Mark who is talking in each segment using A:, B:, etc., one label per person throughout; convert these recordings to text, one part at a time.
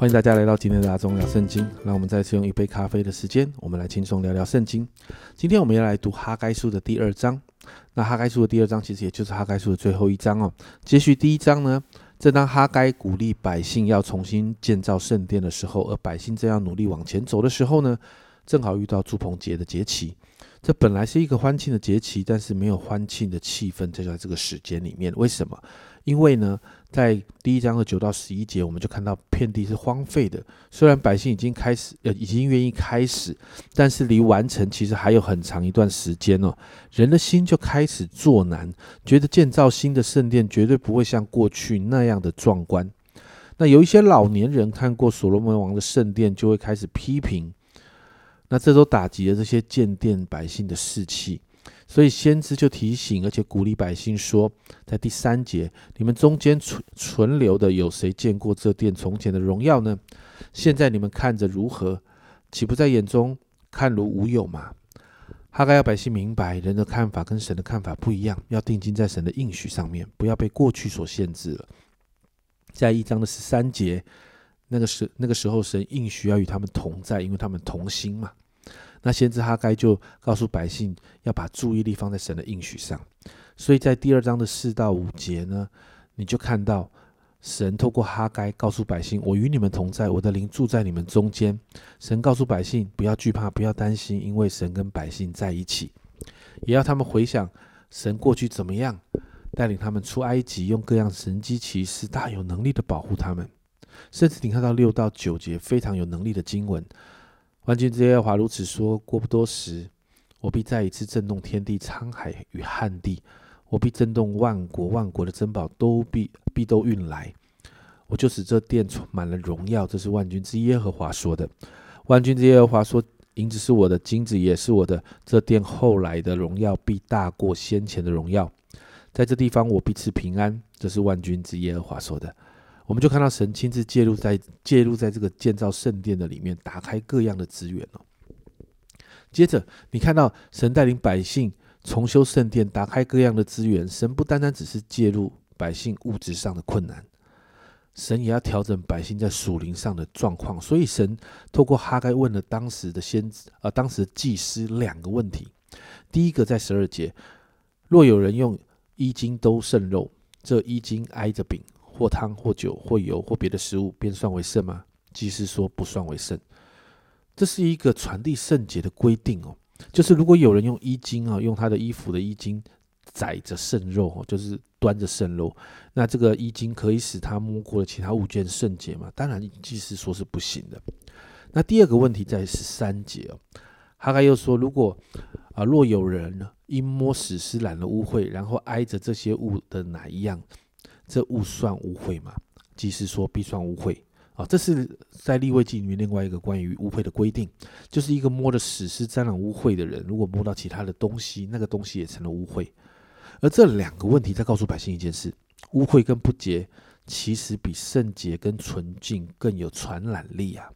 A: 欢迎大家来到今天的大众聊圣经。让我们再次用一杯咖啡的时间，我们来轻松聊聊圣经。今天我们要来读哈该书的第二章。那哈该书的第二章其实也就是哈该书的最后一章哦。接续第一章呢，正当哈该鼓励百姓要重新建造圣殿的时候，而百姓正要努力往前走的时候呢，正好遇到祝棚节的节期。这本来是一个欢庆的节期，但是没有欢庆的气氛在在这个时间里面。为什么？因为呢，在第一章的九到十一节，我们就看到遍地是荒废的。虽然百姓已经开始，呃，已经愿意开始，但是离完成其实还有很长一段时间哦。人的心就开始作难，觉得建造新的圣殿绝对不会像过去那样的壮观。那有一些老年人看过所罗门王的圣殿，就会开始批评。那这都打击了这些建殿百姓的士气，所以先知就提醒，而且鼓励百姓说，在第三节，你们中间存存留的有谁见过这殿从前的荣耀呢？现在你们看着如何，岂不在眼中看如无有吗？哈该要百姓明白，人的看法跟神的看法不一样，要定睛在神的应许上面，不要被过去所限制了。在一章的十三节，那个时那个时候，神应许要与他们同在，因为他们同心嘛。那先知哈该就告诉百姓要把注意力放在神的应许上，所以在第二章的四到五节呢，你就看到神透过哈该告诉百姓：“我与你们同在，我的灵住在你们中间。”神告诉百姓不要惧怕，不要担心，因为神跟百姓在一起，也要他们回想神过去怎么样带领他们出埃及，用各样神机骑士大有能力的保护他们，甚至你看到六到九节非常有能力的经文。万军之耶和华如此说：过不多时，我必再一次震动天地、沧海与旱地；我必震动万国，万国的珍宝都必必都运来。我就使这殿充满了荣耀。这是万军之耶和华说的。万军之耶和华说：银子是我的，金子也是我的。这殿后来的荣耀必大过先前的荣耀。在这地方，我必赐平安。这是万军之耶和华说的。我们就看到神亲自介入在介入在这个建造圣殿的里面，打开各样的资源哦。接着，你看到神带领百姓重修圣殿，打开各样的资源。神不单单只是介入百姓物质上的困难，神也要调整百姓在属灵上的状况。所以，神透过哈该问了当时的先知，呃，当时的祭司两个问题。第一个在十二节，若有人用衣襟兜剩肉，这衣襟挨着饼。或汤或酒或油或别的食物，便算为圣吗？祭司说不算为圣。这是一个传递圣洁的规定哦。就是如果有人用衣襟啊，用他的衣服的衣襟载着圣肉哦，就是端着圣肉，那这个衣襟可以使他摸过的其他物件圣洁吗？当然，祭司说是不行的。那第二个问题在十三节哦，哈该又说，如果啊，若有人呢因摸死尸染了污秽，然后挨着这些物的哪一样？这误算污秽嘛？即是说必算污秽啊！这是在立位记里面另外一个关于污秽的规定，就是一个摸着死尸沾染污秽的人，如果摸到其他的东西，那个东西也成了污秽。而这两个问题在告诉百姓一件事：污秽跟不洁，其实比圣洁跟纯净更有传染力啊！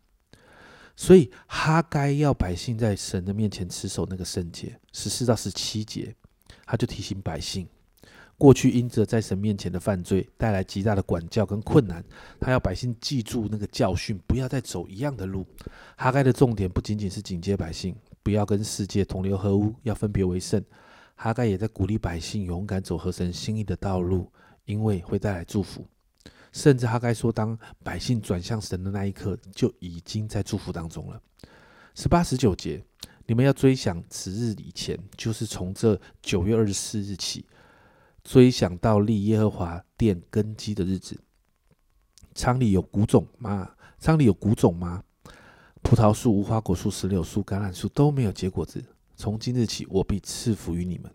A: 所以哈该要百姓在神的面前持守那个圣洁，十四到十七节，他就提醒百姓。过去因着在神面前的犯罪，带来极大的管教跟困难，他要百姓记住那个教训，不要再走一样的路。哈该的重点不仅仅是警戒百姓，不要跟世界同流合污，要分别为圣。哈该也在鼓励百姓勇敢走合神心意的道路，因为会带来祝福。甚至哈该说，当百姓转向神的那一刻，就已经在祝福当中了。十八、十九节，你们要追想此日以前，就是从这九月二十四日起。追想到立耶和华殿根基的日子，仓里有谷种吗？仓里有谷种吗？葡萄树、无花果树、石榴树、橄榄树都没有结果子。从今日起，我必赐福于你们。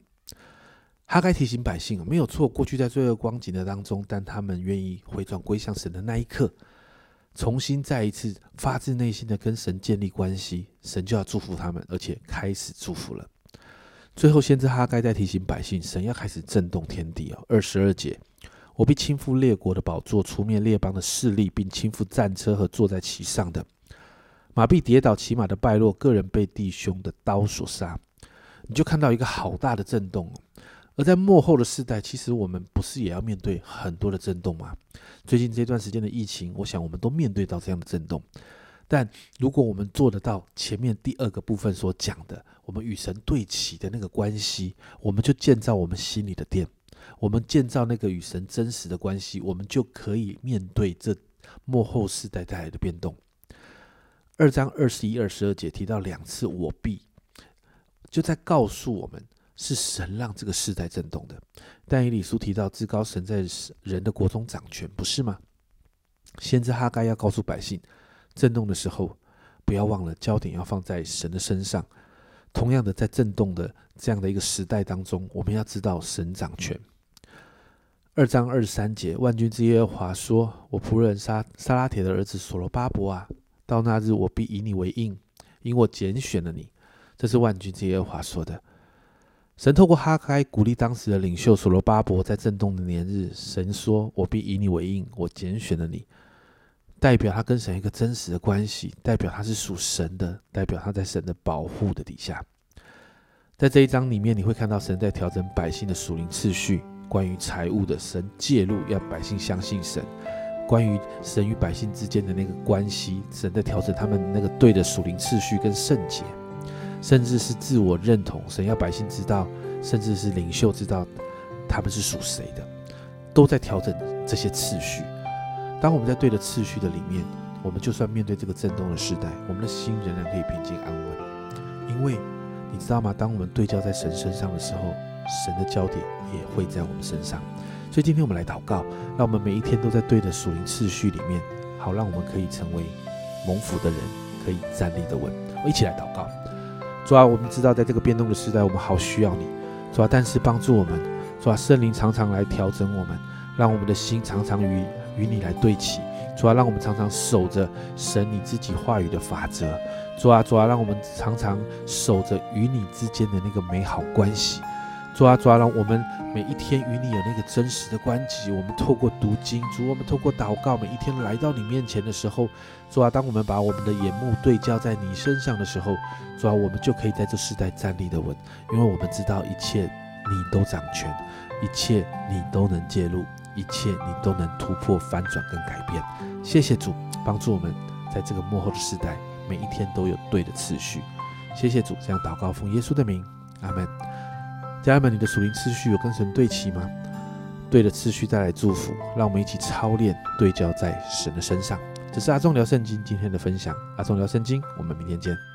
A: 哈该提醒百姓没有错。过去在罪恶光景的当中，但他们愿意回转归向神的那一刻，重新再一次发自内心的跟神建立关系，神就要祝福他们，而且开始祝福了。最后，先知哈该在提醒百姓，神要开始震动天地哦。二十二节，我必倾覆列国的宝座，除灭列邦的势力，并倾覆战车和坐在其上的马，必跌倒，骑马的败落，个人被弟兄的刀所杀。你就看到一个好大的震动，而在幕后的世代，其实我们不是也要面对很多的震动吗？最近这段时间的疫情，我想我们都面对到这样的震动。但如果我们做得到前面第二个部分所讲的，我们与神对齐的那个关系，我们就建造我们心里的殿，我们建造那个与神真实的关系，我们就可以面对这幕后世代带来的变动。二章二十一、二十二节提到两次“我必”，就在告诉我们。是神让这个世代震动的。但以理书提到，至高神在人的国中掌权，不是吗？先知哈该要告诉百姓，震动的时候，不要忘了焦点要放在神的身上。同样的，在震动的这样的一个时代当中，我们要知道神掌权。二章二十三节，万军之耶和华说：“我仆人沙沙拉铁的儿子所罗巴伯啊，到那日我必以你为应，因我拣选了你。”这是万军之耶和华说的。神透过哈该鼓励当时的领袖所罗巴伯，在震动的年日，神说：“我必以你为应，我拣选了你。”代表他跟神一个真实的关系，代表他是属神的，代表他在神的保护的底下。在这一章里面，你会看到神在调整百姓的属灵次序，关于财务的神介入，要百姓相信神；关于神与百姓之间的那个关系，神在调整他们那个对的属灵次序跟圣洁。甚至是自我认同，神要百姓知道，甚至是领袖知道他们是属谁的，都在调整这些次序。当我们在对的次序的里面，我们就算面对这个震动的时代，我们的心仍然可以平静安稳。因为你知道吗？当我们对焦在神身上的时候，神的焦点也会在我们身上。所以今天我们来祷告，让我们每一天都在对的属灵次序里面，好让我们可以成为蒙福的人，可以站立的稳。我一起来祷告。主啊，我们知道在这个变动的时代，我们好需要你，主啊，但是帮助我们，主啊，圣灵常常来调整我们，让我们的心常常与与你来对齐，主啊，让我们常常守着神你自己话语的法则，主啊，主啊，让我们常常守着与你之间的那个美好关系。主啊，主啊，让我们每一天与你有那个真实的关系。我们透过读经，主，我们透过祷告，每一天来到你面前的时候，主啊，当我们把我们的眼目对焦在你身上的时候，主啊，我们就可以在这世代站立的稳，因为我们知道一切你都掌权，一切你都能介入，一切你都能突破、翻转跟改变。谢谢主，帮助我们在这个幕后的时代，每一天都有对的次序。谢谢主，这样祷告奉耶稣的名，阿门。家人们，你的属灵次序有跟神对齐吗？对的次序带来祝福，让我们一起操练对焦在神的身上。这是阿忠聊圣经今天的分享，阿忠聊圣经，我们明天见。